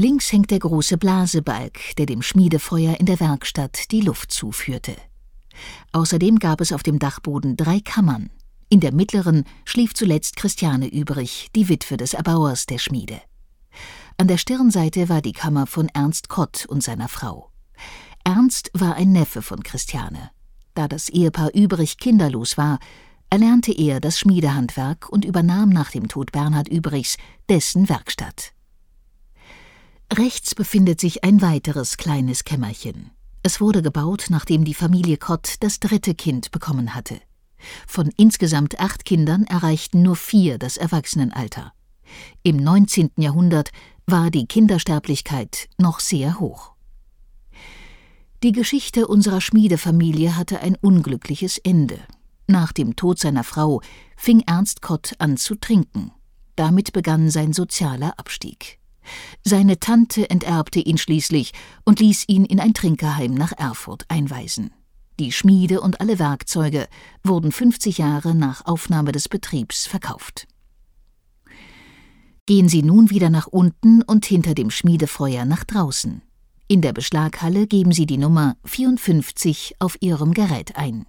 Links hängt der große Blasebalg, der dem Schmiedefeuer in der Werkstatt die Luft zuführte. Außerdem gab es auf dem Dachboden drei Kammern. In der mittleren schlief zuletzt Christiane übrig, die Witwe des Erbauers der Schmiede. An der Stirnseite war die Kammer von Ernst Kott und seiner Frau. Ernst war ein Neffe von Christiane. Da das Ehepaar übrig kinderlos war, erlernte er das Schmiedehandwerk und übernahm nach dem Tod Bernhard Übrichs dessen Werkstatt. Rechts befindet sich ein weiteres kleines Kämmerchen. Es wurde gebaut, nachdem die Familie Kott das dritte Kind bekommen hatte. Von insgesamt acht Kindern erreichten nur vier das Erwachsenenalter. Im 19. Jahrhundert war die Kindersterblichkeit noch sehr hoch. Die Geschichte unserer Schmiedefamilie hatte ein unglückliches Ende. Nach dem Tod seiner Frau fing Ernst Kott an zu trinken. Damit begann sein sozialer Abstieg. Seine Tante enterbte ihn schließlich und ließ ihn in ein Trinkerheim nach Erfurt einweisen. Die Schmiede und alle Werkzeuge wurden 50 Jahre nach Aufnahme des Betriebs verkauft. Gehen Sie nun wieder nach unten und hinter dem Schmiedefeuer nach draußen. In der Beschlaghalle geben Sie die Nummer 54 auf Ihrem Gerät ein.